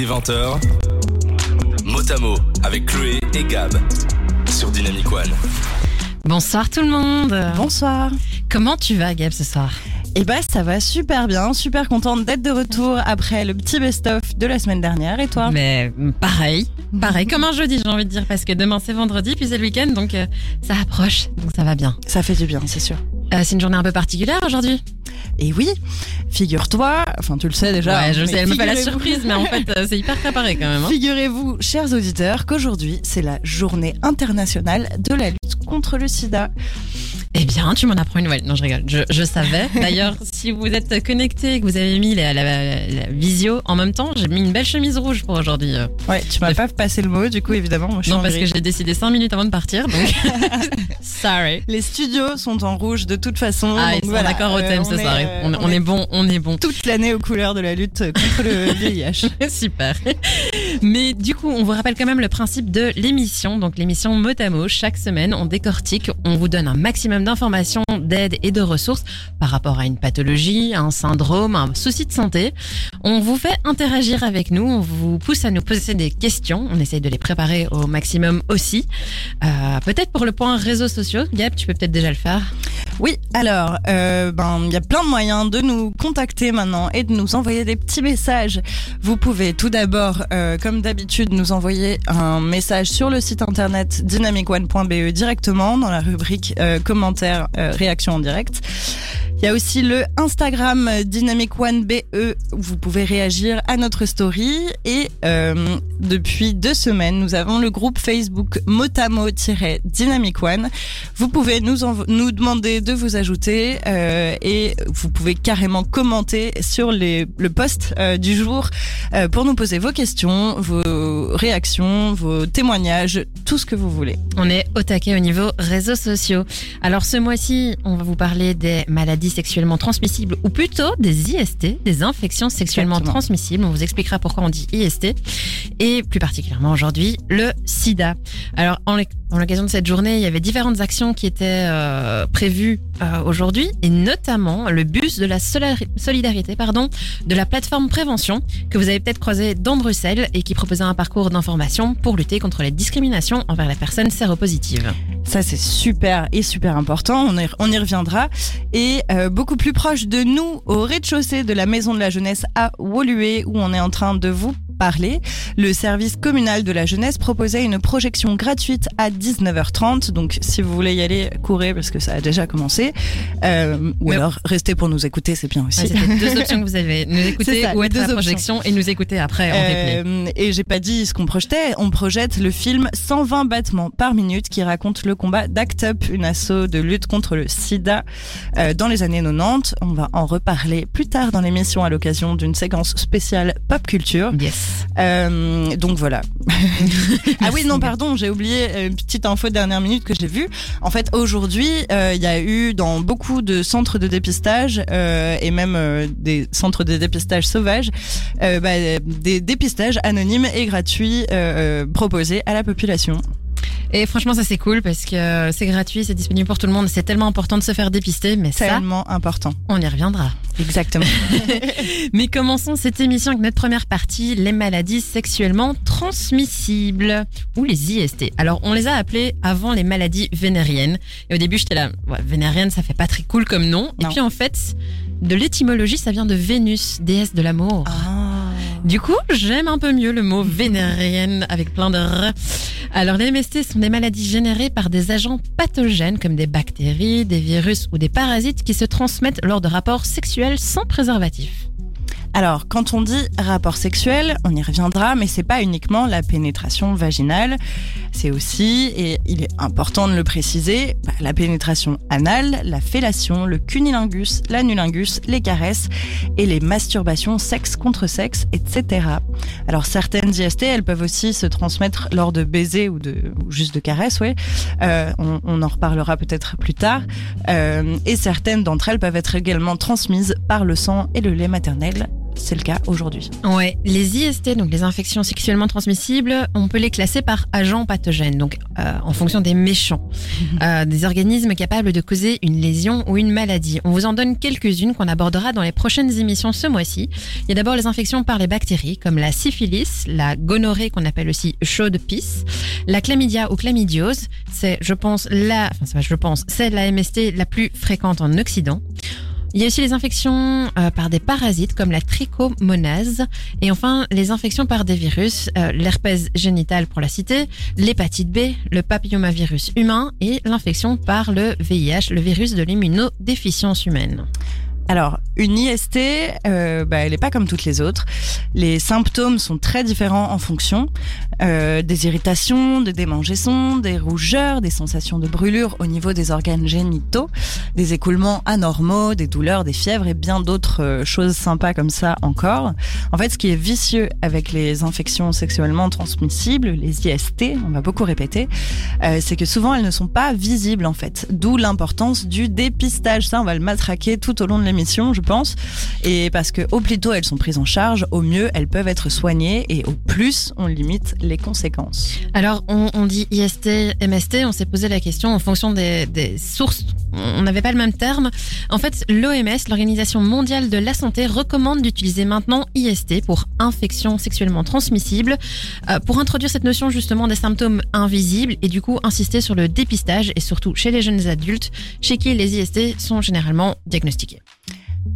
Dès 20h, Motamo avec Chloé et Gab sur Dynamic One. Bonsoir tout le monde. Bonsoir. Comment tu vas Gab ce soir? Eh ben ça va super bien, super contente d'être de retour après le petit best-of de la semaine dernière. Et toi? Mais pareil, pareil comme un jeudi j'ai envie de dire parce que demain c'est vendredi puis c'est le week-end donc euh, ça approche donc ça va bien. Ça fait du bien, c'est sûr. Euh, c'est une journée un peu particulière aujourd'hui? Et oui, figure-toi, enfin tu le sais déjà. ouais, je mais sais, elle me fait la surprise mais en fait euh, c'est hyper préparé quand même. hein. Figurez-vous, chers auditeurs, qu'aujourd'hui c'est la journée internationale de la lutte contre le sida. Eh bien, tu m'en apprends une nouvelle. Non, je rigole. Je, je savais. D'ailleurs, si vous êtes connecté et que vous avez mis la, la- la visio en même temps, j'ai mis une belle chemise rouge pour aujourd'hui. euh. Ouais, tu m'as pas passé le mot, du coup évidemment, moi je Non, parce que j'ai décidé 5 minutes avant de partir, donc sorry. Les studios sont en rouge de toute façon. Ah, donc ils sont voilà, d'accord au euh, thème est, soir. euh, on, on est bon, on est bon. toute l'année aux couleurs de la lutte contre le VIH. Super. Mais du coup, on vous rappelle quand même le principe de l'émission. Donc l'émission mot à mot, chaque semaine, on décortique, on vous donne un maximum d'informations, d'aide et de ressources par rapport à une pathologie, un syndrome, un souci de santé. On vous fait interagir avec nous, on vous pousse à nous poser des questions. On essaye de les préparer au maximum aussi. Euh, peut-être pour le point réseaux sociaux, Gab, tu peux peut-être déjà le faire. Oui, alors, euh, ben, il y a plein de moyens de nous contacter maintenant et de nous envoyer des petits messages. Vous pouvez tout d'abord, euh, comme d'habitude, nous envoyer un message sur le site internet dynamicone.be directement dans la rubrique euh, commentaires, euh, réactions en direct. Il y a aussi le Instagram Dynamic One BE vous pouvez réagir à notre story et euh, depuis deux semaines nous avons le groupe Facebook Motamo-Dynamic One. Vous pouvez nous nous demander de vous ajouter euh, et vous pouvez carrément commenter sur les, le post euh, du jour pour nous poser vos questions, vos réactions, vos témoignages, tout ce que vous voulez. On est au taquet au niveau réseaux sociaux. Alors ce mois-ci, on va vous parler des maladies sexuellement transmissibles ou plutôt des IST, des infections sexuellement Exactement. transmissibles. On vous expliquera pourquoi on dit IST et plus particulièrement aujourd'hui le SIDA. Alors en l'oc- en l'occasion de cette journée, il y avait différentes actions qui étaient euh, prévues euh, aujourd'hui et notamment le bus de la solidarité pardon de la plateforme prévention que vous avez peut-être croisé dans Bruxelles et qui proposait un parcours d'information pour lutter contre les discriminations envers les personnes séropositives. Ça, c'est super et super important. On y, on y reviendra. Et euh, beaucoup plus proche de nous, au rez-de-chaussée de la Maison de la Jeunesse à Woluwe, où on est en train de vous parler, le service communal de la jeunesse proposait une projection gratuite à 19h30. Donc, si vous voulez y aller, courez parce que ça a déjà commencé. Euh, ou Mais- alors, restez pour nous écouter, c'est bien aussi. C'était deux options que vous avez. Nous écouter ça, ou être à la deux projection et nous écouter après en. Euh, et j'ai pas dit ce qu'on projetait. On projette le film 120 battements par minute qui raconte le combat d'ACT UP, une asso de lutte contre le sida euh, dans les années 90. On va en reparler plus tard dans l'émission à l'occasion d'une séquence spéciale pop culture. Yes. Euh, donc voilà. ah oui, non, pardon, j'ai oublié une petite info de dernière minute que j'ai vue. En fait, aujourd'hui, euh, il y a eu dans beaucoup de centres de dépistage euh, et même des centres de dépistage sauvages, bah, des dépistages anonymes et gratuits proposés à la population. Et franchement, ça c'est cool parce que c'est gratuit, c'est disponible pour tout le monde. C'est tellement important de se faire dépister, mais ça, Tellement important. on y reviendra. Exactement. Mais commençons cette émission avec notre première partie, les maladies sexuellement transmissibles ou les IST. Alors, on les a appelées avant les maladies vénériennes. Et au début, j'étais là, ouais, vénérienne, ça fait pas très cool comme nom. Et puis en fait, de l'étymologie, ça vient de Vénus, déesse de l'amour. Ah. Du coup, j'aime un peu mieux le mot vénérienne avec plein de r. Alors, les MST sont des maladies générées par des agents pathogènes comme des bactéries, des virus ou des parasites qui se transmettent lors de rapports sexuels sans préservatif. Alors, quand on dit rapport sexuel, on y reviendra, mais c'est pas uniquement la pénétration vaginale. C'est aussi, et il est important de le préciser, bah, la pénétration anale, la fellation, le cunilingus, l'anulingus, les caresses et les masturbations sexe contre sexe, etc. Alors, certaines IST, elles peuvent aussi se transmettre lors de baisers ou de ou juste de caresses, ouais. Euh, on, on en reparlera peut-être plus tard. Euh, et certaines d'entre elles peuvent être également transmises par le sang et le lait maternel. C'est le cas aujourd'hui. Ouais, les IST, donc les infections sexuellement transmissibles, on peut les classer par agents pathogènes, donc euh, en fonction des méchants, euh, des organismes capables de causer une lésion ou une maladie. On vous en donne quelques-unes qu'on abordera dans les prochaines émissions ce mois-ci. Il y a d'abord les infections par les bactéries, comme la syphilis, la gonorrhée qu'on appelle aussi chaude pisse, la chlamydia ou chlamydiose, c'est, je pense, la, enfin, je pense, c'est la MST la plus fréquente en Occident. Il y a aussi les infections euh, par des parasites comme la trichomonase et enfin les infections par des virus, euh, l'herpès génital pour la citer, l'hépatite B, le papillomavirus humain et l'infection par le VIH, le virus de l'immunodéficience humaine. Alors, une IST, euh, bah, elle n'est pas comme toutes les autres. Les symptômes sont très différents en fonction. Euh, des irritations, des démangeaisons, des rougeurs, des sensations de brûlure au niveau des organes génitaux, des écoulements anormaux, des douleurs, des fièvres et bien d'autres euh, choses sympas comme ça encore. En fait, ce qui est vicieux avec les infections sexuellement transmissibles, les IST, on va beaucoup répéter, euh, c'est que souvent elles ne sont pas visibles en fait. D'où l'importance du dépistage. Ça, on va le matraquer tout au long de l'émission je pense. Et parce que au plus tôt elles sont prises en charge, au mieux elles peuvent être soignées et au plus on limite les conséquences. Alors on, dit IST, MST, on s'est posé la question en fonction des, des sources. On n'avait pas le même terme. En fait, l'OMS, l'Organisation mondiale de la santé, recommande d'utiliser maintenant IST pour infection sexuellement transmissible, euh, pour introduire cette notion justement des symptômes invisibles et du coup insister sur le dépistage et surtout chez les jeunes adultes chez qui les IST sont généralement diagnostiqués.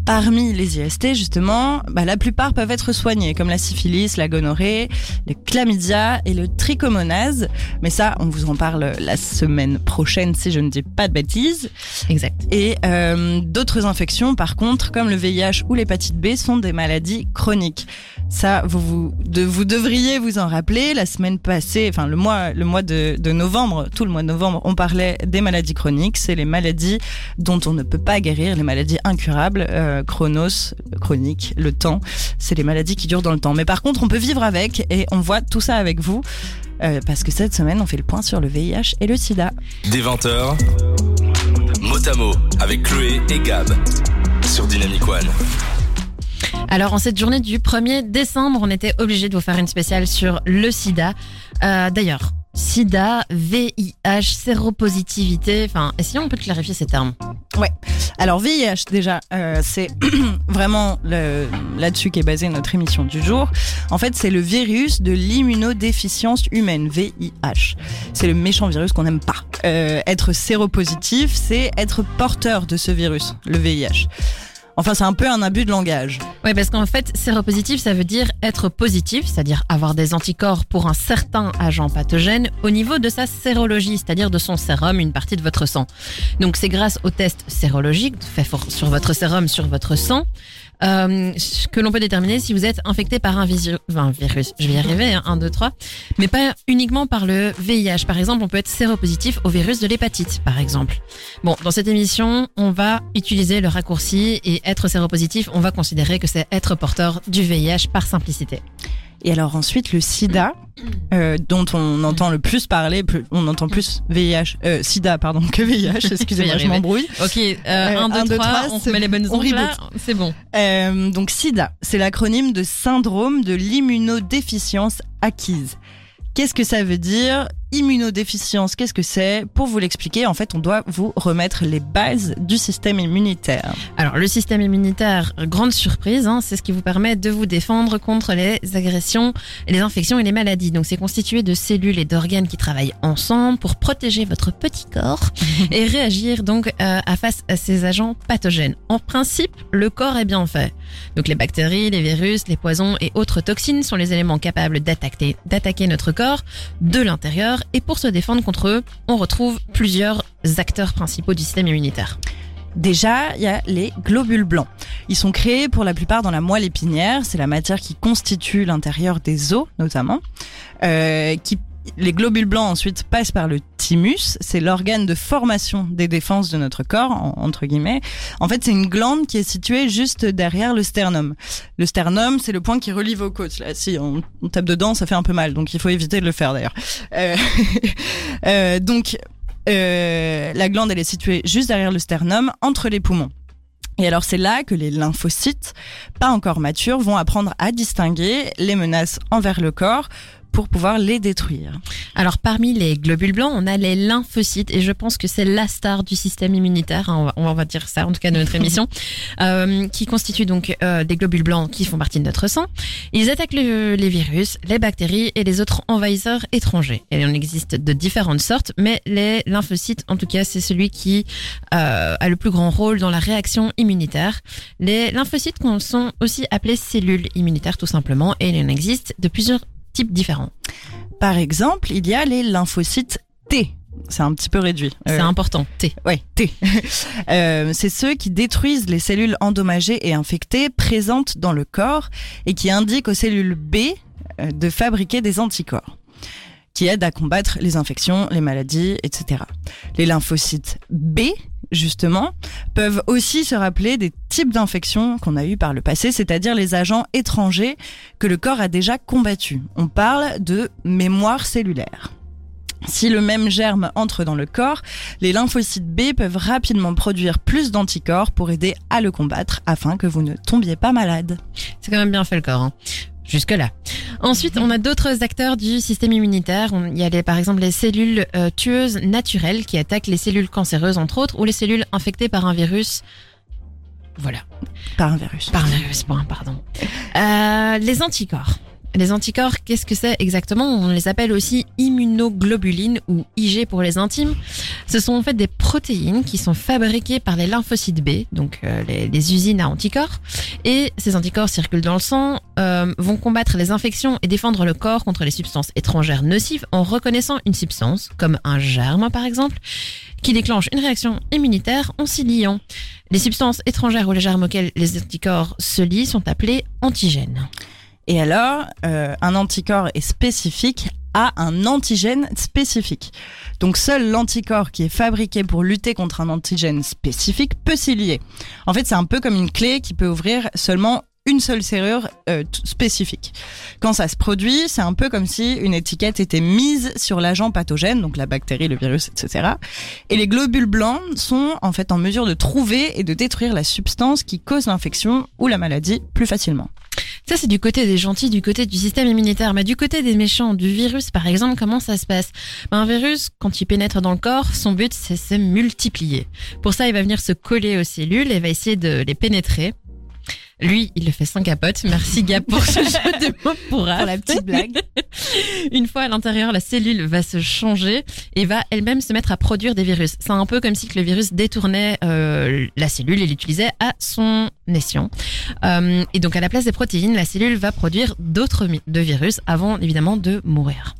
Parmi les IST, justement, bah, la plupart peuvent être soignés, comme la syphilis, la gonorrhée, le chlamydia et le trichomonase. Mais ça, on vous en parle la semaine prochaine, si je ne dis pas de bêtises. Exact. Et euh, d'autres infections, par contre, comme le VIH ou l'hépatite B, sont des maladies chroniques. Ça, vous, vous, de, vous devriez vous en rappeler. La semaine passée, enfin le mois, le mois de, de novembre, tout le mois de novembre, on parlait des maladies chroniques. C'est les maladies dont on ne peut pas guérir, les maladies incurables. Euh, chronos, chronique, le temps, c'est les maladies qui durent dans le temps. Mais par contre, on peut vivre avec et on voit tout ça avec vous. euh, parce que cette semaine, on fait le point sur le VIH et le sida. Des 20h, mot à mot avec Chloé et Gab sur Dynamic One. Alors en cette journée du 1er décembre, on était obligé de vous faire une spéciale sur le sida. Euh, D'ailleurs, sida, VIH, séropositivité, enfin, essayons un peu de clarifier ces termes? Ouais. Alors VIH déjà, euh, c'est vraiment là-dessus qu'est basée notre émission du jour. En fait, c'est le virus de l'immunodéficience humaine, VIH. C'est le méchant virus qu'on n'aime pas. Euh, être séropositif, c'est être porteur de ce virus, le VIH. Enfin, c'est un peu un abus de langage. Oui, parce qu'en fait, séropositif, ça veut dire être positif, c'est-à-dire avoir des anticorps pour un certain agent pathogène au niveau de sa sérologie, c'est-à-dire de son sérum, une partie de votre sang. Donc c'est grâce au test sérologique fait for- sur votre sérum, sur votre sang, euh, que l'on peut déterminer si vous êtes infecté par un, visu- un virus. Je vais y arriver, hein, 1, 2, 3. Mais pas uniquement par le VIH. Par exemple, on peut être séropositif au virus de l'hépatite, par exemple. Bon, dans cette émission, on va utiliser le raccourci et être séropositif, on va considérer que c'est être porteur du VIH par simplicité. Et alors ensuite, le sida, euh, dont on entend le plus parler, plus- on entend plus VIH, euh, sida, pardon, que VIH, excusez-moi, je m'embrouille. Ok, Euh, 1, un, 2, deux, 3, trois, on remet les bonnes on ondes là, c'est bon. Euh, donc SIDA, c'est l'acronyme de syndrome de l'immunodéficience acquise. Qu'est-ce que ça veut dire? Immunodéficience, qu'est-ce que c'est? Pour vous l'expliquer, en fait, on doit vous remettre les bases du système immunitaire. Alors, le système immunitaire, grande surprise, hein, c'est ce qui vous permet de vous défendre contre les agressions, les infections et les maladies. Donc, c'est constitué de cellules et d'organes qui travaillent ensemble pour protéger votre petit corps et réagir donc euh, à face à ces agents pathogènes. En principe, le corps est bien fait. Donc, les bactéries, les virus, les poisons et autres toxines sont les éléments capables d'attaquer, d'attaquer notre corps de l'intérieur. Et pour se défendre contre eux, on retrouve plusieurs acteurs principaux du système immunitaire. Déjà, il y a les globules blancs. Ils sont créés pour la plupart dans la moelle épinière. C'est la matière qui constitue l'intérieur des os, notamment. Euh, qui, les globules blancs ensuite passent par le thymus. C'est l'organe de formation des défenses de notre corps, en- entre guillemets. En fait, c'est une glande qui est située juste derrière le sternum. Le sternum, c'est le point qui relie vos côtes. Là, si on, tape dedans, ça fait un peu mal. Donc, il faut éviter de le faire d'ailleurs. Euh, euh, donc, euh, la glande, elle est située juste derrière le sternum, entre les poumons. Et alors c'est là que les lymphocytes, pas encore matures, vont apprendre à distinguer les menaces envers le corps pour pouvoir les détruire. Alors parmi les globules blancs, on a les lymphocytes et je pense que c'est la star du système immunitaire, hein, on, va, on va dire ça en tout cas de notre émission, euh, qui constitue donc euh, des globules blancs qui font partie de notre sang. Ils attaquent le- les virus, les bactéries et les autres envahisseurs étrangers. Et il en existe de différentes sortes, mais les lymphocytes, en tout cas, c'est celui qui euh, a le plus grand rôle dans la réaction immunitaire. Les lymphocytes sont aussi appelés cellules immunitaires tout simplement et il en existe de plusieurs types différents. Par exemple, il y a les lymphocytes T. C'est un petit peu réduit. C'est Euh, important. T. Ouais, T. Euh, c'est ceux qui détruisent les cellules endommagées et infectées présentes dans le corps et qui indiquent aux cellules B euh, de fabriquer des anticorps qui aident à combattre les infections, les maladies, etc. Les lymphocytes B, justement, peuvent aussi se rappeler des types d'infections qu'on a eues par le passé, c'est-à-dire les agents étrangers que le corps a déjà combattus. On parle de mémoire cellulaire. Si le même germe entre dans le corps, les lymphocytes B peuvent rapidement produire plus d'anticorps pour aider à le combattre afin que vous ne tombiez pas malade. C'est quand même bien fait le corps. Hein. Jusque-là. Ensuite, on a d'autres acteurs du système immunitaire. Il y a les, par exemple les cellules euh, tueuses naturelles qui attaquent les cellules cancéreuses, entre autres, ou les cellules infectées par un virus. Voilà, Par un virus. par un virus, point, pardon. Euh, les anticorps. Les anticorps, qu'est-ce que c'est exactement? On les appelle aussi immunoglobulines ou IG pour les intimes. Ce sont en fait des protéines qui sont fabriquées par les lymphocytes B, donc euh, les, usines à anticorps. Et ces anticorps circulent dans le sang, euh, vont combattre les infections et défendre le corps contre les substances étrangères nocives en reconnaissant une substance, comme un germe par exemple, qui déclenche une réaction immunitaire en s'y liant. Les substances étrangères ou les germes auxquels les anticorps se lient sont appelés antigènes. Et alors, euh, un anticorps est spécifique à un antigène spécifique. Donc seul l'anticorps qui est fabriqué pour lutter contre un antigène spécifique peut s'y lier. En fait, c'est un peu comme une clé qui peut ouvrir seulement une seule serrure euh, spécifique. Quand ça se produit, c'est un peu comme si une étiquette était mise sur l'agent pathogène, donc la bactérie, le virus, etc. Et les globules blancs sont en fait en mesure de trouver et de détruire la substance qui cause l'infection ou la maladie plus facilement. Ça, c'est du côté des gentils, du côté du système immunitaire. Mais du côté des méchants, du virus, par exemple, comment ça se passe? Ben, Un virus, quand il pénètre dans le corps, son but, c'est se multiplier. Pour ça, il va venir se coller aux cellules et va essayer de les pénétrer. Lui, il le fait sans capote. Merci Gab pour ce jeu de mots pour Pour la petite blague. Une fois à l'intérieur, la cellule va se changer et va elle-même se mettre à produire des virus. C'est un peu comme si que le virus détournait euh, la cellule et l'utilisait à son escient. Euh, et donc à la place des protéines, la cellule va produire d'autres de virus avant évidemment de mourir.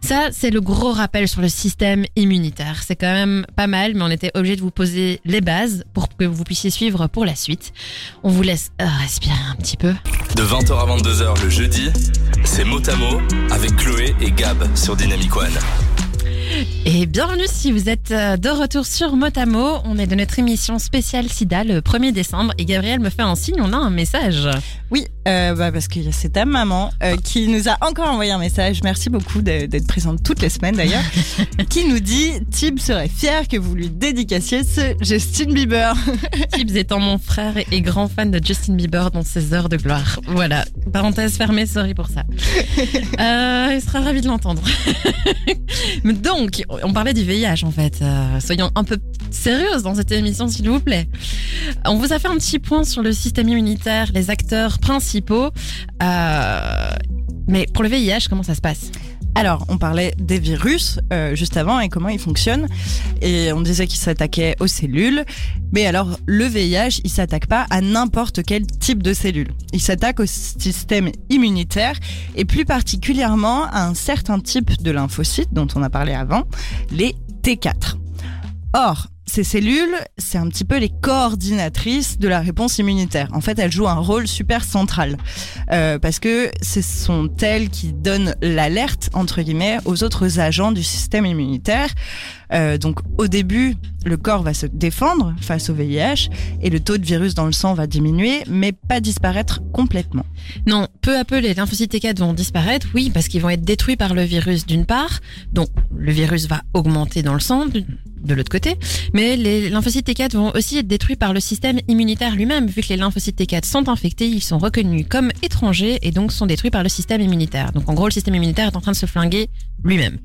Ça, c'est le gros rappel sur le système immunitaire. C'est quand même pas mal, mais on était obligé de vous poser les bases pour que vous puissiez suivre pour la suite. On vous laisse respirer un petit peu. De 20h à 22h le jeudi, c'est mot à mot avec Chloé et Gab sur Dynamic One. Et bienvenue si vous êtes euh, de retour sur Motamo. On est de notre émission spéciale SIDA le 1er décembre et Gabriel me fait un signe, on a un message. Oui, euh, bah parce que c'est ta maman euh, qui nous a encore envoyé un message. Merci beaucoup d'être présente toutes les semaines d'ailleurs. qui nous dit Tib serait fier que vous lui dédicaciez ce Justin Bieber. Tibbs étant mon frère et grand fan de Justin Bieber dans ses heures de gloire. Voilà, parenthèse fermée, sorry pour ça. Euh, il sera ravi de l'entendre. Mais On parlait du VIH en fait. Euh, soyons un peu sérieuses dans cette émission s'il vous plaît. On vous a fait un petit point sur le système immunitaire, les acteurs principaux. Euh, mais pour le VIH, comment ça se passe? Alors, on parlait des virus euh, juste avant et comment ils fonctionnent. Et on disait qu'ils s'attaquaient aux cellules. Mais alors, le VIH, il s'attaque pas à n'importe quel type de cellule. Il s'attaque au système immunitaire et plus particulièrement à un certain type de lymphocytes dont on a parlé avant, les T4. Or, ces cellules, c'est un petit peu les coordinatrices de la réponse immunitaire. En fait, elles jouent un rôle super central euh, parce que ce sont elles qui donnent l'alerte entre guillemets aux autres agents du système immunitaire. Euh, donc, au début, le corps va se défendre face au VIH et le taux de virus dans le sang va diminuer, mais pas disparaître complètement. Non, peu à peu, les lymphocytes T4 vont disparaître, oui, parce qu'ils vont être détruits par le virus d'une part, donc le virus va augmenter dans le sang de, de l'autre côté, Mais les lymphocytes T4 vont aussi être détruits par le système immunitaire lui-même. Vu que les lymphocytes T4 sont infectés, ils sont reconnus comme étrangers et donc sont détruits par le système immunitaire. Donc en gros, le système immunitaire est en train de se flinguer lui-même.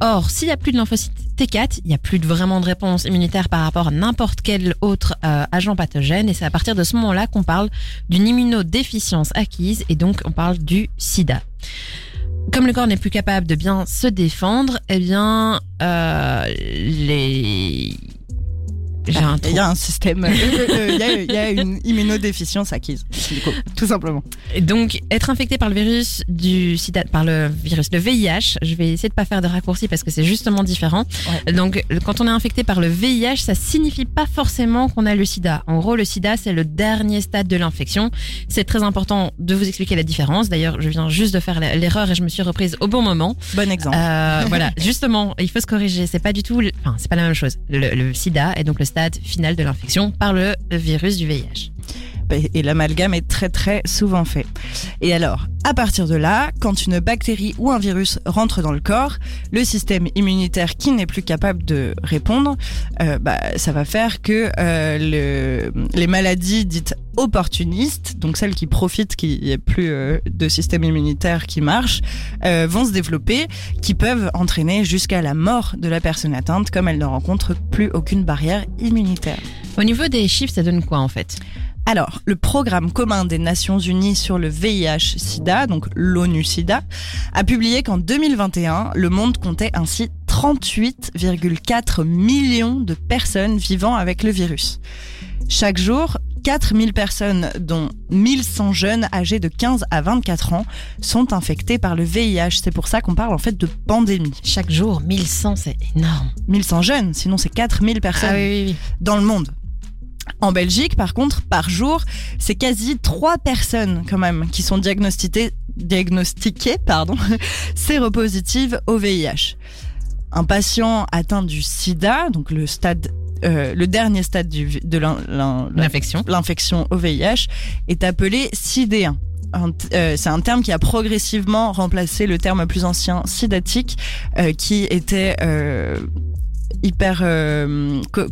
Or, s'il n'y a plus de lymphocytes T4, il n'y a plus vraiment de réponse immunitaire par rapport à n'importe quel autre euh, agent pathogène. Et c'est à partir de ce moment-là qu'on parle d'une immunodéficience acquise et donc on parle du sida comme le corps n'est plus capable de bien se défendre, eh bien, euh, les j'ai un Il y a un système, euh, euh, il y, a, il y, a, une immunodéficience acquise, du coup, tout simplement. Et donc, être infecté par le virus du sida, par le virus, le VIH, je vais essayer de pas faire de raccourcis parce que c'est justement différent. Ouais. Donc, quand on est infecté par le VIH, ça signifie pas forcément qu'on a le sida. En gros, le sida, c'est le dernier stade de l'infection. C'est très important de vous expliquer la différence. D'ailleurs, je viens juste de faire l'erreur et je me suis reprise au bon moment. Bon exemple. Euh, voilà, justement, il faut se corriger. C'est pas du tout, enfin, c'est pas la même chose. Le, le sida est donc le stade final de l'infection par le virus du VIH et l'amalgame est très très souvent fait. Et alors, à partir de là, quand une bactérie ou un virus rentre dans le corps, le système immunitaire qui n'est plus capable de répondre, euh, bah, ça va faire que euh, le, les maladies dites opportunistes, donc celles qui profitent qu'il n'y ait plus euh, de système immunitaire qui marche, euh, vont se développer, qui peuvent entraîner jusqu'à la mort de la personne atteinte, comme elle ne rencontre plus aucune barrière immunitaire. Au niveau des chiffres, ça donne quoi en fait? Alors, le programme commun des Nations Unies sur le VIH-Sida, donc l'ONU-Sida, a publié qu'en 2021, le monde comptait ainsi 38,4 millions de personnes vivant avec le virus. Chaque jour, 4000 personnes, dont 1100 jeunes âgés de 15 à 24 ans, sont infectés par le VIH. C'est pour ça qu'on parle en fait de pandémie. Chaque jour, 1100, c'est énorme. 1100 jeunes, sinon c'est 4000 personnes ah oui, oui, oui. dans le monde. En Belgique, par contre, par jour, c'est quasi trois personnes quand même qui sont diagnostiquées, diagnostiquées pardon, séropositives au VIH. Un patient atteint du sida, donc le stade euh, le dernier stade du, de l'infection l'infection au VIH est appelé sidéen. Euh, c'est un terme qui a progressivement remplacé le terme plus ancien sidatique euh, qui était hyper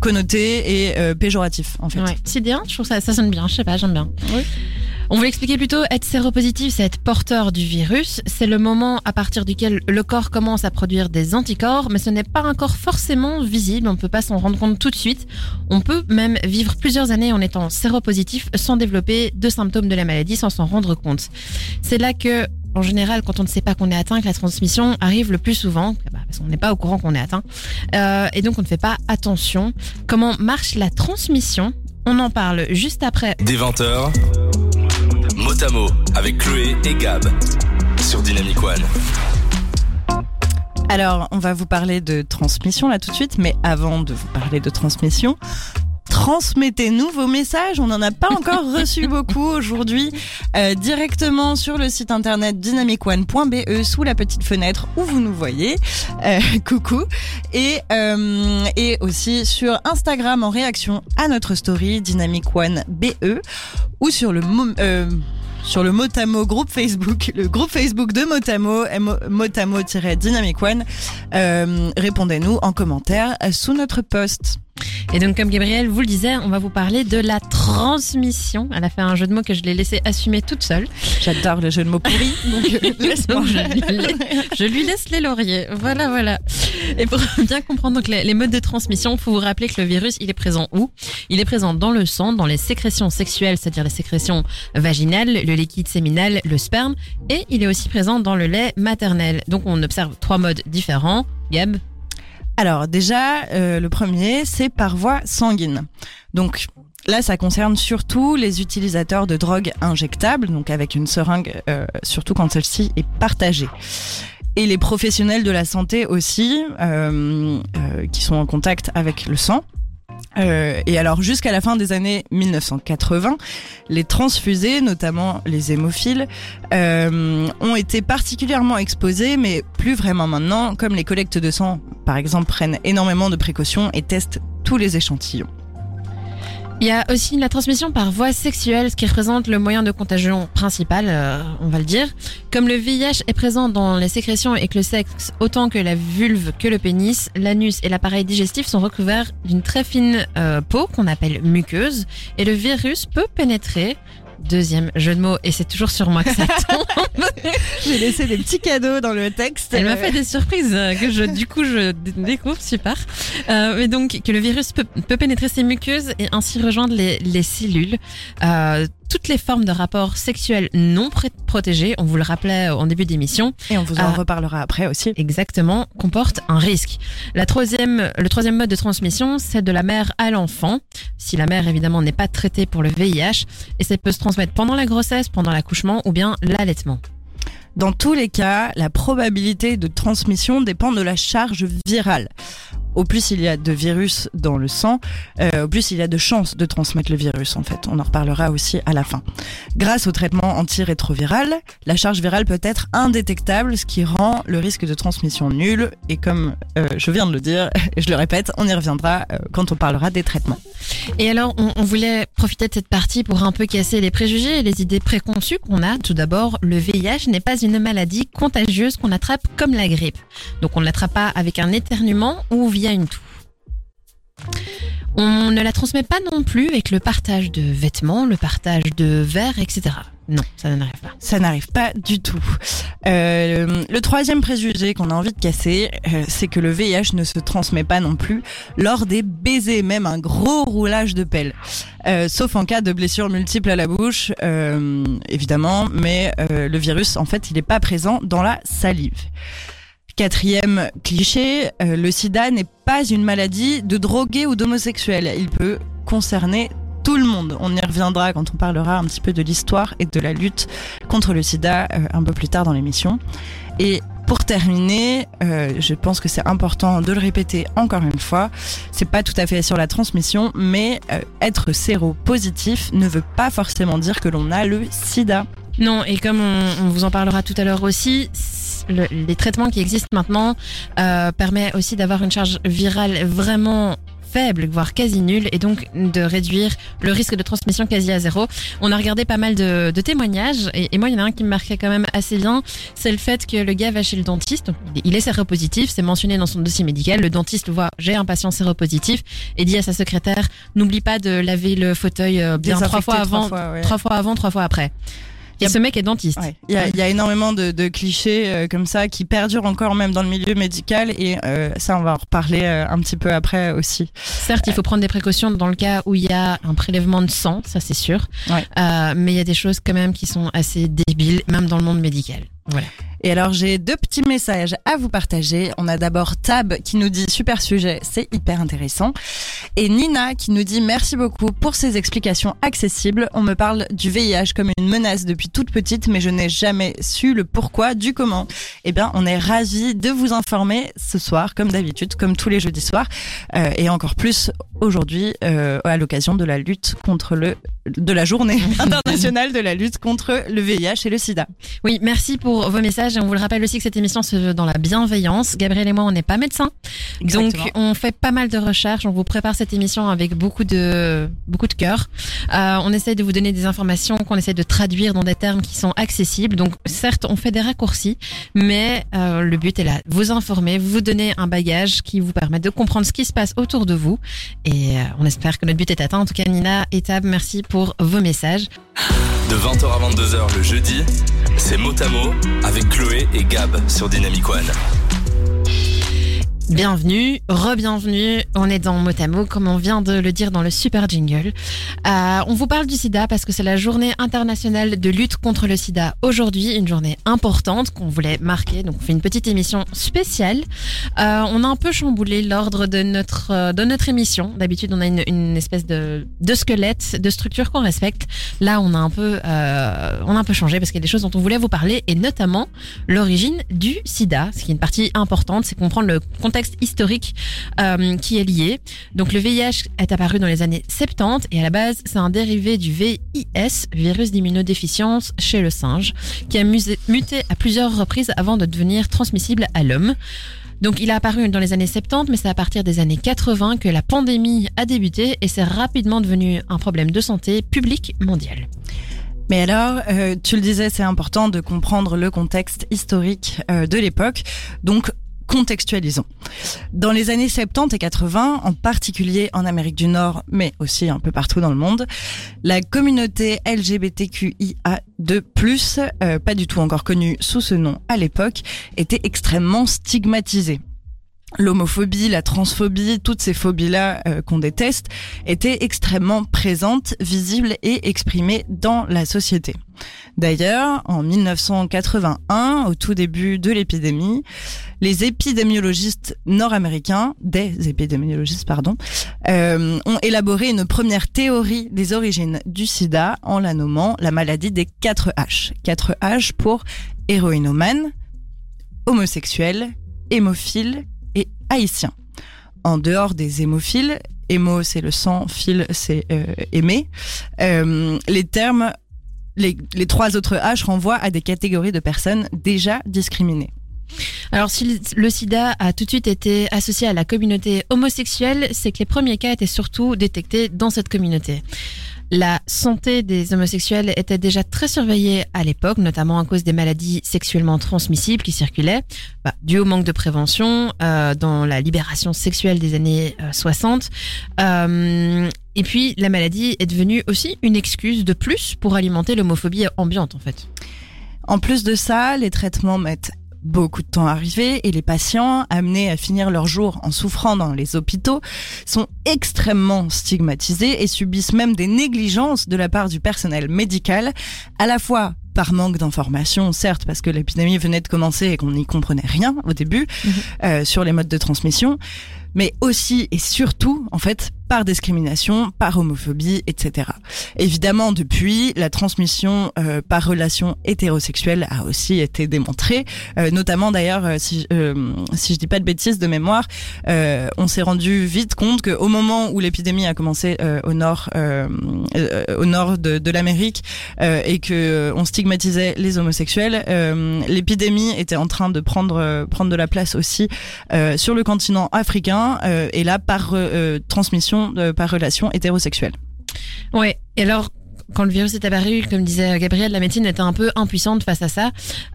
connoté et péjoratif en fait. Ouais. Je trouve ça ça sonne bien, je sais pas, j'aime bien. Oui. On voulait expliquer plutôt être séropositif, c'est être porteur du virus. C'est le moment à partir duquel le corps commence à produire des anticorps, mais ce n'est pas encore forcément visible. On ne peut pas s'en rendre compte tout de suite. On peut même vivre plusieurs années en étant séropositif sans développer de symptômes de la maladie, sans s'en rendre compte. C'est là que en général, quand on ne sait pas qu'on est atteint, que la transmission arrive le plus souvent, bah, parce qu'on n'est pas au courant qu'on est atteint, euh, et donc on ne fait pas attention. Comment marche la transmission On en parle juste après. Des 20h, Motamo avec Chloé et Gab sur Dynamic One. Alors, on va vous parler de transmission là tout de suite, mais avant de vous parler de transmission, transmettez-nous vos messages. On n'en a pas encore reçu beaucoup aujourd'hui. Euh, directement sur le site internet dynamicone.be sous la petite fenêtre où vous nous voyez. Euh, coucou. Et, euh, et aussi sur Instagram en réaction à notre story Dynamic One BE ou sur le euh, sur le Motamo groupe Facebook, le groupe Facebook de Motamo, Motamo-Dynamic One. Euh, Répondez-nous en commentaire sous notre post. Et donc, comme Gabriel vous le disait, on va vous parler de la transmission. Elle a fait un jeu de mots que je l'ai laissé assumer toute seule. J'adore le jeu de mots pourri, donc laisse-moi. je, lui laisse les lauriers. Voilà, voilà. Et pour bien comprendre donc les, les modes de transmission, il faut vous rappeler que le virus, il est présent où? Il est présent dans le sang, dans les sécrétions sexuelles, c'est-à-dire les sécrétions vaginales, le liquide séminal, le sperme, et il est aussi présent dans le lait maternel. Donc, on observe trois modes différents. Gab alors déjà, euh, le premier, c'est par voie sanguine. Donc là, ça concerne surtout les utilisateurs de drogues injectables, donc avec une seringue, euh, surtout quand celle-ci est partagée. Et les professionnels de la santé aussi, euh, euh, qui sont en contact avec le sang. Euh, et alors jusqu'à la fin des années 1980, les transfusés, notamment les hémophiles, euh, ont été particulièrement exposés, mais plus vraiment maintenant, comme les collectes de sang, par exemple, prennent énormément de précautions et testent tous les échantillons. Il y a aussi la transmission par voie sexuelle, ce qui représente le moyen de contagion principal, euh, on va le dire. Comme le VIH est présent dans les sécrétions et que le sexe, autant que la vulve que le pénis, l'anus et l'appareil digestif sont recouverts d'une très fine euh, peau qu'on appelle muqueuse, et le virus peut pénétrer Deuxième jeu de mots, et c'est toujours sur moi que ça tombe. J'ai laissé des petits cadeaux dans le texte. Elle m'a fait des surprises euh, que je, du coup, je découvre, super. Euh, mais donc, que le virus peut, peut, pénétrer ces muqueuses et ainsi rejoindre les, les cellules. Euh, toutes les formes de rapports sexuels non protégés, on vous le rappelait en début d'émission. Et on vous en euh, reparlera après aussi. Exactement, comporte un risque. La troisième, le troisième mode de transmission, c'est de la mère à l'enfant. Si la mère, évidemment, n'est pas traitée pour le VIH, et ça peut se transmettre pendant la grossesse, pendant l'accouchement ou bien l'allaitement? Dans tous les cas, la probabilité de transmission dépend de la charge virale au plus il y a de virus dans le sang, euh, au plus il y a de chances de transmettre le virus en fait. On en reparlera aussi à la fin. Grâce au traitement antirétroviral, la charge virale peut être indétectable, ce qui rend le risque de transmission nul. Et comme euh, je viens de le dire, je le répète, on y reviendra euh, quand on parlera des traitements. Et alors, on, voulait profiter de cette partie pour un peu casser les préjugés et les idées préconçues qu'on a. Tout d'abord, le VIH n'est pas une maladie contagieuse qu'on attrape comme la grippe. Donc on ne l'attrape pas avec un éternuement ou via une toux. On ne la transmet pas non plus avec le partage de vêtements, le partage de verres, etc. Non, ça n'arrive pas. Ça n'arrive pas du tout. Euh, le troisième préjugé qu'on a envie de casser, euh, c'est que le VIH ne se transmet pas non plus lors des baisers, même un gros roulage de pelle. Euh, sauf en cas de blessures multiples à la bouche, évidemment, mais le virus, en fait, il n'est pas présent dans la salive. Quatrième cliché, euh, le sida n'est pas une maladie de drogués ou d'homosexuels. Il peut concerner tout le monde. On y reviendra quand on parlera un petit peu de l'histoire et de la lutte contre le sida euh, un peu plus tard dans l'émission. Et pour terminer, euh, je pense que c'est important de le répéter encore une fois. C'est pas tout à fait sur la transmission, mais être séropositif ne veut pas forcément dire que l'on a le sida. Non, et comme on, on vous en parlera tout à l'heure aussi, le, les traitements qui existent maintenant euh, permettent aussi d'avoir une charge virale vraiment faible, voire quasi nulle, et donc de réduire le risque de transmission quasi à zéro. On a regardé pas mal de, de témoignages, et, et, moi, il y en a un qui me marquait quand même assez bien, c'est le fait que le gars va chez le dentiste, il est séropositif, c'est mentionné dans son dossier médical, le dentiste voit, j'ai un patient séropositif, et dit à sa secrétaire, n'oublie pas de laver le fauteuil euh, bien trois fois avant, trois fois, ouais. trois fois avant, trois fois après. Et ce mec est dentiste. Ouais. Il, y a, il, y a, énormément de, de clichés euh, comme ça qui perdurent encore même dans le milieu médical et euh, ça on va en reparler euh, un petit peu après aussi. Certes, il faut prendre des précautions dans le cas où il y a un prélèvement de sang, ça c'est sûr. Ouais. Mais il y a des choses quand même qui sont assez débiles, même dans le monde médical. Voilà. Et alors j'ai deux petits messages à vous partager. On a d'abord Tab qui nous dit super sujet, c'est hyper intéressant. Et Nina qui nous dit merci beaucoup pour ces explications accessibles. On me parle du VIH comme une menace depuis toute petite, mais je n'ai jamais su le pourquoi du comment. Eh bien, on est ravis de vous informer ce soir, comme d'habitude, comme tous les jeudis soirs, euh, et encore plus aujourd'hui euh, à l'occasion de la lutte contre le de la journée internationale de la lutte contre le VIH et le SIDA. Oui, merci pour vos messages. Et on vous le rappelle aussi que cette émission se veut dans la bienveillance. Gabriel et moi, on n'est pas médecins. Donc, on fait pas mal de recherches. On vous prépare cette émission avec beaucoup de, beaucoup de cœur. Euh, on essaie de vous donner des informations qu'on essaie de traduire dans des termes qui sont accessibles. Donc, certes, on fait des raccourcis, mais euh, le but est là. Vous informer, vous donner un bagage qui vous permet de comprendre ce qui se passe autour de vous. Et euh, on espère que notre but est atteint. En tout cas, Nina et Tab, merci pour pour vos messages. De 20h à 22h le jeudi, c'est Motamo avec Chloé et Gab sur Dynamic One. Bienvenue, re-bienvenue. On est dans Motamo, comme on vient de le dire dans le super jingle. Euh, on vous parle du sida parce que c'est la journée internationale de lutte contre le sida aujourd'hui, une journée importante qu'on voulait marquer. Donc on fait une petite émission spéciale. Euh, on a un peu chamboulé l'ordre de notre euh, de notre émission. D'habitude, on a une, une, espèce de, de squelette, de structure qu'on respecte. Là, on a un peu euh, on a un peu changé parce qu'il y a des choses dont on voulait vous parler et notamment l'origine du sida. Ce qui est une partie importante, c'est comprendre le contexte historique euh, qui est lié. Donc le VIH est apparu dans les années 70 et à la base c'est un dérivé du VIS, virus d'immunodéficience chez le singe, qui a muté à plusieurs reprises avant de devenir transmissible à l'homme. Donc il a apparu dans les années 70, mais c'est à partir des années 80 que la pandémie a débuté et c'est rapidement devenu un problème de santé publique mondial. Mais alors, euh, tu le disais, c'est important de comprendre le contexte historique euh, de l'époque. Donc, contextualisons. Dans les années 70 et 80, en particulier en Amérique du Nord, mais aussi un peu partout dans le monde, la communauté LGBTQIA2+, euh, pas du tout encore connue sous ce nom à l'époque, était extrêmement stigmatisée l'homophobie, la transphobie, toutes ces phobies-là euh, qu'on déteste, étaient extrêmement présentes, visibles et exprimées dans la société. D'ailleurs, en 1981, au tout début de l'épidémie, les épidémiologistes nord-américains, des épidémiologistes, pardon, euh, ont élaboré une première théorie des origines du sida en la nommant la maladie des 4 H. 4 H pour héroïnomane, homosexuel, hémophile et haïtien. En dehors des hémophiles, hémo c'est le sang, fil c'est euh, aimer, euh, les termes, les trois autres H renvoient à des catégories de personnes déjà discriminées. Alors si le sida a tout de suite été associé à la communauté homosexuelle, c'est que les premiers cas étaient surtout détectés dans cette communauté. La santé des homosexuels était déjà très surveillée à l'époque, notamment à cause des maladies sexuellement transmissibles qui circulaient, bah, dû au manque de prévention euh, dans la libération sexuelle des années 60. Euh, euh, et puis la maladie est devenue aussi une excuse de plus pour alimenter l'homophobie ambiante en fait. En plus de ça, les traitements mettent beaucoup de temps à arriver et les patients amenés à finir leur jour en souffrant dans les hôpitaux sont extrêmement stigmatisés et subissent même des négligences de la part du personnel médical, à la fois par manque d'informations, certes, parce que l'épidémie venait de commencer et qu'on n'y comprenait rien au début mmh. euh, sur les modes de transmission, mais aussi et surtout, en fait, par discrimination, par homophobie, etc. Évidemment, depuis, la transmission euh, par relation hétérosexuelle a aussi été démontrée, euh, notamment d'ailleurs, euh, si, si je dis pas de bêtises de mémoire, on s'est rendu vite compte qu'au moment où l'épidémie a commencé au nord, au nord de, de l'Amérique et que on stigmatisait les homosexuels, l'épidémie était en train de prendre prendre de la place aussi sur le continent africain et là par transmission par relation hétérosexuelle. Ouais. Et alors, quand le virus est apparu, comme disait Gabriel, la médecine était un peu impuissante face à ça.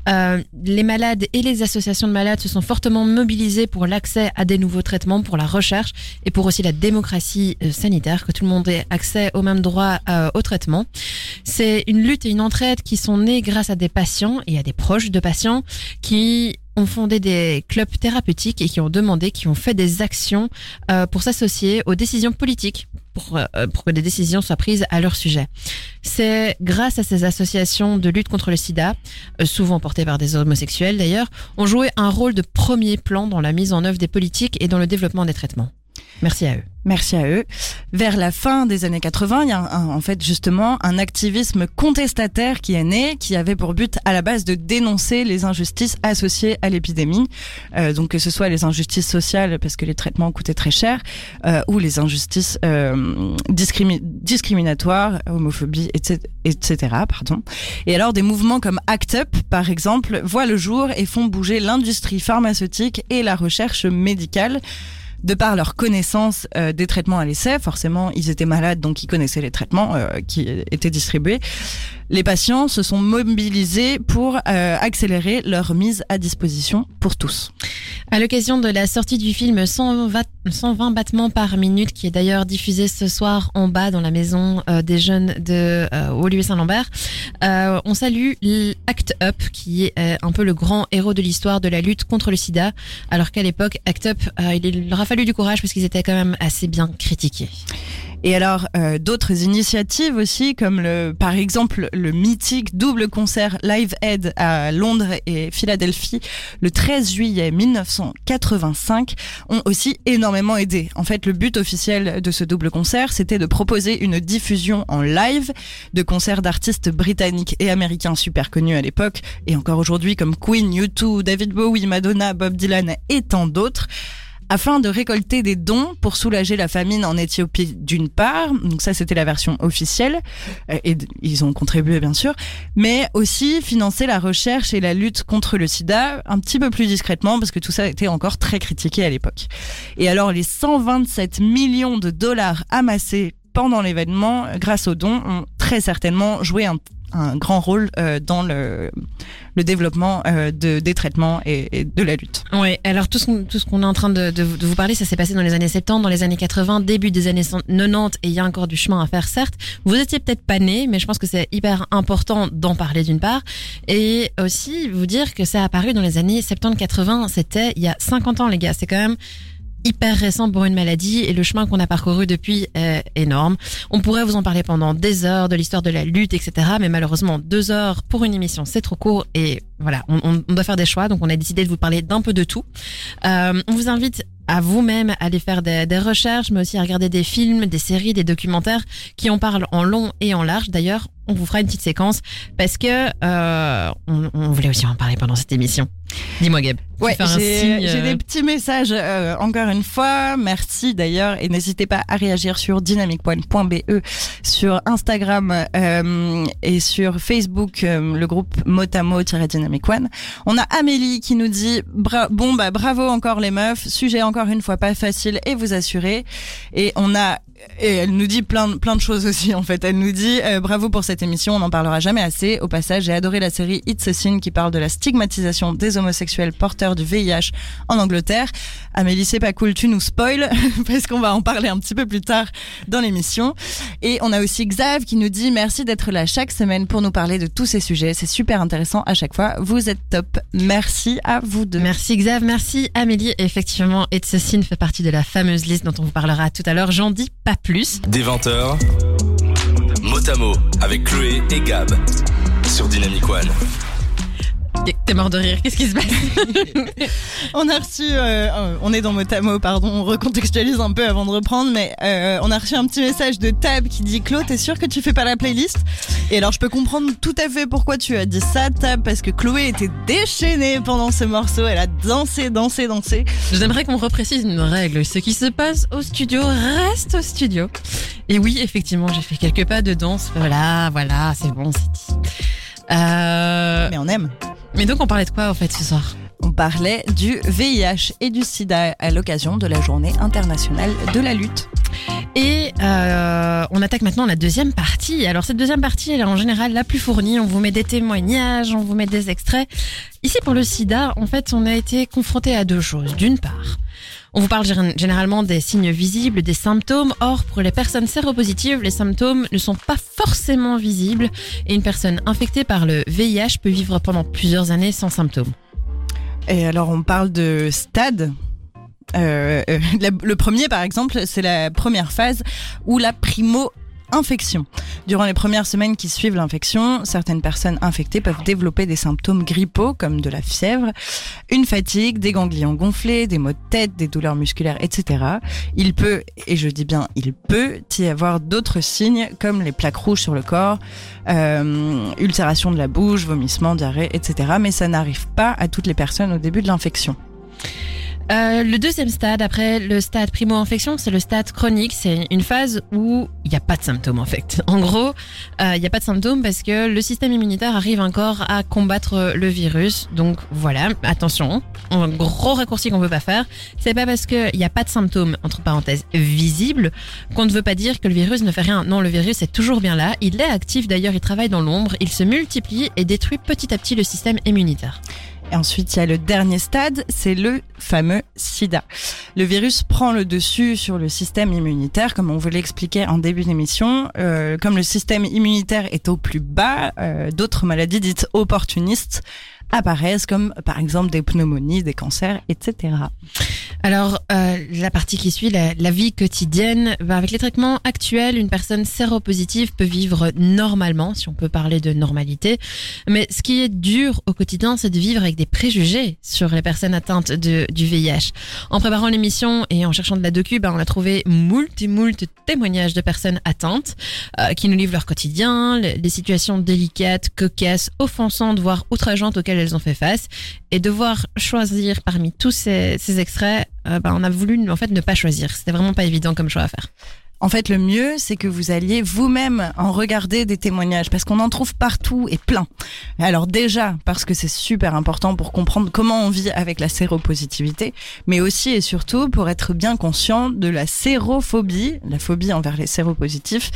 Euh, les malades et les associations de malades se sont fortement mobilisés pour l'accès à des nouveaux traitements, pour la recherche et pour aussi la démocratie euh, sanitaire, que tout le monde ait accès au même droit euh, au traitement. C'est une lutte et une entraide qui sont nées grâce à des patients et à des proches de patients qui ont fondé des clubs thérapeutiques et qui ont demandé, qui ont fait des actions euh, pour s'associer aux décisions politiques, pour, euh, que des décisions soient prises à leur sujet. C'est grâce à ces associations de lutte contre le sida, euh, souvent portées par des homosexuels d'ailleurs, ont joué un rôle de premier plan dans la mise en œuvre des politiques et dans le développement des traitements. Merci à eux. Merci à eux. Vers la fin des années 80, il y a en fait justement un activisme contestataire qui est né, qui avait pour but à la base de dénoncer les injustices associées à l'épidémie, euh, donc que ce soit les injustices sociales parce que les traitements coûtaient très cher, euh, ou les injustices euh, discriminatoires, homophobie, etc., etc. Pardon. Et alors des mouvements comme ACT UP, par exemple, voient le jour et font bouger l'industrie pharmaceutique et la recherche médicale de par leur connaissance euh, des traitements à l'essai, forcément ils étaient malades donc ils connaissaient les traitements euh, qui étaient distribués les patients se sont mobilisés pour euh, accélérer leur mise à disposition pour tous. À l'occasion de la sortie du film 120, 120 battements par minute, qui est d'ailleurs diffusé ce soir en bas dans la maison des jeunes de euh, Saint-Lambert, on salue l'Act Up, qui est un peu le grand héros de l'histoire de la lutte contre le sida, alors qu'à l'époque, Act Up, il leur a fallu du courage parce qu'ils étaient quand même assez bien critiqués. Et alors euh, d'autres initiatives aussi, comme le, par exemple le mythique double concert Live Aid à Londres et Philadelphie le 13 juillet 1985, ont aussi énormément aidé. En fait, le but officiel de ce double concert, c'était de proposer une diffusion en live de concerts d'artistes britanniques et américains super connus à l'époque et encore aujourd'hui comme Queen, U2, David Bowie, Madonna, Bob Dylan et tant d'autres afin de récolter des dons pour soulager la famine en Éthiopie d'une part. Donc ça, c'était la version officielle euh, et ils ont contribué bien sûr, mais aussi financer la recherche et la lutte contre le sida un petit peu plus discrètement parce que tout ça était encore très critiqué à l'époque. Et alors les 127 millions de dollars amassés pendant l'événement grâce aux dons ont très certainement joué un, un grand rôle euh, dans le, le développement euh, de, des traitements et, et, de la lutte. Oui, alors tout ce, qu'on, tout ce qu'on est en train de, de, de vous parler, ça s'est passé dans les années 70, dans les années 80, début des années 90, et il y a encore du chemin à faire, certes. Vous étiez peut-être pas né, mais je pense que c'est hyper important d'en parler d'une part, et aussi vous dire que ça a apparu dans les années 70-80, c'était il y a 50 ans les gars, c'est quand même hyper récent pour une maladie et le chemin qu'on a parcouru depuis est énorme. On pourrait vous en parler pendant des heures de l'histoire de la lutte, etc. Mais malheureusement, deux heures pour une émission, c'est trop court et voilà, on, on, doit faire des choix. Donc on a décidé de vous parler d'un peu de tout. Euh, on vous invite à vous-même à aller faire des, des, recherches, mais aussi à regarder des films, des séries, des documentaires qui en parlent en long et en large. D'ailleurs, on vous fera une petite séquence parce que euh, on, on voulait aussi en parler pendant cette émission. Dis-moi, Gab. Ouais, j'ai euh... des petits messages euh, encore une fois. Merci d'ailleurs et n'hésitez pas à réagir sur dynamicpoint.be, sur Instagram euh, et sur Facebook, euh, le groupe Motamo-Dynamic One. On a Amélie qui nous dit bon bah bravo encore les meufs, sujet encore une fois pas facile et vous assurez. Et on a et elle nous dit plein, plein de choses aussi en fait. Elle nous dit euh, bravo pour cette émission, on n'en parlera jamais assez. Au passage, j'ai adoré la série It's a Sin qui parle de la stigmatisation des homosexuels porteurs du VIH en Angleterre. Amélie, c'est pas cool, tu nous spoil parce qu'on va en parler un petit peu plus tard dans l'émission. Et on a aussi Xav qui nous dit merci d'être là chaque semaine pour nous parler de tous ces sujets. C'est super intéressant à chaque fois. Vous êtes top. Merci à vous deux. Merci Xav, merci Amélie. Effectivement, It's a Sin fait partie de la fameuse liste dont on vous parlera tout à l'heure. J'en dis pas plus. Des 20h, Motamo avec Chloé et Gab sur Dynamic One. T'es mort de rire, qu'est-ce qui se passe On a reçu, euh, on est dans Motamo, pardon, on recontextualise un peu avant de reprendre, mais euh, on a reçu un petit message de Tab qui dit Claude, t'es sûr que tu fais pas la playlist? Et alors je peux comprendre tout à fait pourquoi tu as dit ça, Tab, parce que Chloé était déchaînée pendant ce morceau, elle a dansé, dansé, dansé. J'aimerais qu'on reprécise une règle, ce qui se passe au studio reste au studio. Et oui, effectivement, j'ai fait quelques pas de danse, voilà, voilà, c'est bon, c'est dit. Euh... Mais on aime. Mais donc on parlait de quoi en fait ce soir? On parlait du VIH et du sida à l'occasion de la journée internationale de la lutte. Et euh, on attaque maintenant la deuxième partie. Alors cette deuxième partie, elle est en général la plus fournie. On vous met des témoignages, on vous met des extraits. Ici pour le sida, en fait, on a été confronté à deux choses. D'une part, on vous parle généralement des signes visibles, des symptômes. Or, pour les personnes séropositives, les symptômes ne sont pas forcément visibles et une personne infectée par le VIH peut vivre pendant plusieurs années sans symptômes. Et alors, on parle de stade. Euh, le premier, par exemple, c'est la première phase où la primo infection. Durant les premières semaines qui suivent l'infection, certaines personnes infectées peuvent développer des symptômes grippaux comme de la fièvre, une fatigue, des ganglions gonflés, des maux de tête, des douleurs musculaires, etc. Il peut, et je dis bien il peut, y avoir d'autres signes comme les plaques rouges sur le corps, euh, ulcération de la bouche, vomissements, diarrhée, etc. Mais ça n'arrive pas à toutes les personnes au début de l'infection. Euh, le deuxième stade, après le stade primo-infection, c'est le stade chronique. C'est une phase où il n'y a pas de symptômes en fait. En gros, euh, il n'y a pas de symptômes parce que le système immunitaire arrive encore à combattre le virus. Donc voilà, attention, un gros raccourci qu'on ne veut pas faire. C'est pas parce qu'il n'y a pas de symptômes, entre parenthèses, visibles, qu'on ne veut pas dire que le virus ne fait rien. Non, le virus est toujours bien là. Il est actif d'ailleurs, il travaille dans l'ombre, il se multiplie et détruit petit à petit le système immunitaire. Et ensuite, il y a le dernier stade, c'est le fameux sida. Le virus prend le dessus sur le système immunitaire, comme on vous l'expliquait en début d'émission. Euh, comme le système immunitaire est au plus bas, euh, d'autres maladies dites opportunistes apparaissent, comme par exemple des pneumonies, des cancers, etc. Alors, euh, la partie qui suit, la, vie quotidienne, bah, avec les traitements actuels, une personne séropositive peut vivre normalement, si on peut parler de normalité. Mais ce qui est dur au quotidien, c'est de vivre avec des préjugés sur les personnes atteintes de, du VIH. En préparant l'émission et en cherchant de la docu, bah, on a trouvé moult et moult témoignages de personnes atteintes euh, qui nous livrent leur quotidien, les, les situations délicates, cocasses, offensantes, voire outrageantes auxquelles elles ont fait face. et devoir choisir parmi tous ces, extraits, euh, ben, on a voulu en fait ne pas choisir. C'était vraiment pas évident comme choix à faire. En fait, le mieux, c'est que vous alliez vous-même en regarder des témoignages, parce qu'on en trouve partout et plein. Alors déjà, parce que c'est super important pour comprendre comment on vit avec la séropositivité, mais aussi et surtout pour être bien conscient de la sérophobie, la phobie envers les séropositifs,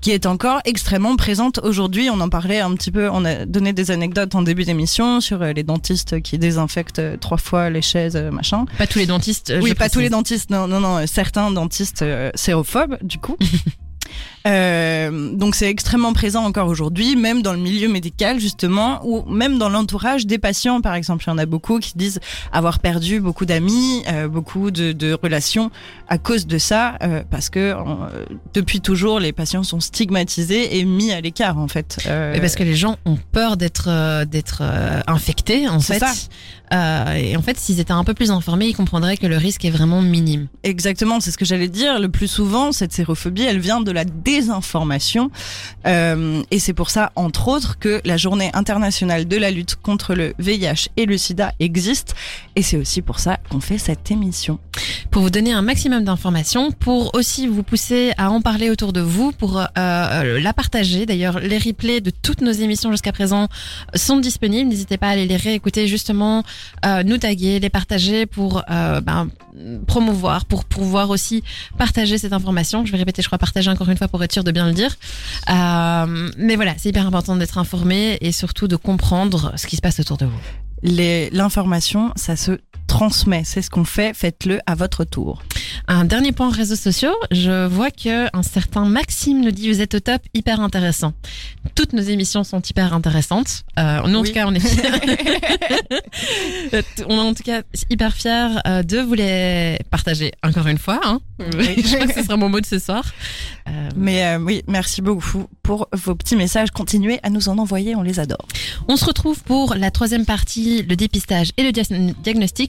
qui est encore extrêmement présente aujourd'hui. On en parlait un petit peu, on a donné des anecdotes en début d'émission sur euh, les dentistes qui désinfectent euh, trois fois les chaises, euh, machin. Pas tous les dentistes. Oui, pas tous les dentistes, non, non, non, certains dentistes sérophobes, du coup. Euh, donc c'est extrêmement présent encore aujourd'hui, même dans le milieu médical justement, ou même dans l'entourage des patients, par exemple. Il y en a beaucoup qui disent avoir perdu beaucoup d'amis, euh, beaucoup de, de relations à cause de ça, euh, parce que depuis toujours, les patients sont stigmatisés et mis à l'écart en fait. Mais parce que les gens ont peur d'être d'être infectés en fait. ça. Et en fait, s'ils étaient un peu plus informés, ils comprendraient que le risque est vraiment minime. Exactement, c'est ce que j'allais dire. Le plus souvent, cette sérophobie, elle vient de la désinformation. Euh, et c'est pour ça, entre autres, que la journée internationale de la lutte contre le VIH et le sida existe. Et c'est aussi pour ça qu'on fait cette émission. Pour vous donner un maximum d'informations, pour aussi vous pousser à en parler autour de vous, pour euh, la partager. D'ailleurs, les replays de toutes nos émissions jusqu'à présent sont disponibles. N'hésitez pas à aller les réécouter justement, euh, nous taguer, les partager pour euh, ben, promouvoir, pour pouvoir aussi partager cette information. Je vais répéter, je crois, partager encore une fois pour être de bien le dire. Euh, mais voilà, c'est hyper important d'être informé et surtout de comprendre ce qui se passe autour de vous. L'information, ça se transmet. C'est ce qu'on fait. Faites-le à votre tour. Un dernier point réseaux sociaux, je vois que un certain Maxime nous dit vous êtes au top, hyper intéressant. Toutes nos émissions sont hyper intéressantes. Euh, nous en Oui. tout cas on est on est en tout cas hyper fiers euh, de vous les partager encore une fois. Hein. je crois que ce sera mon mot de ce soir. Euh, Mais euh, oui, merci beaucoup pour vos petits messages. Continuez à nous en envoyer. On les adore. on se retrouve pour la troisième partie, le dépistage et le dia- diagnostic.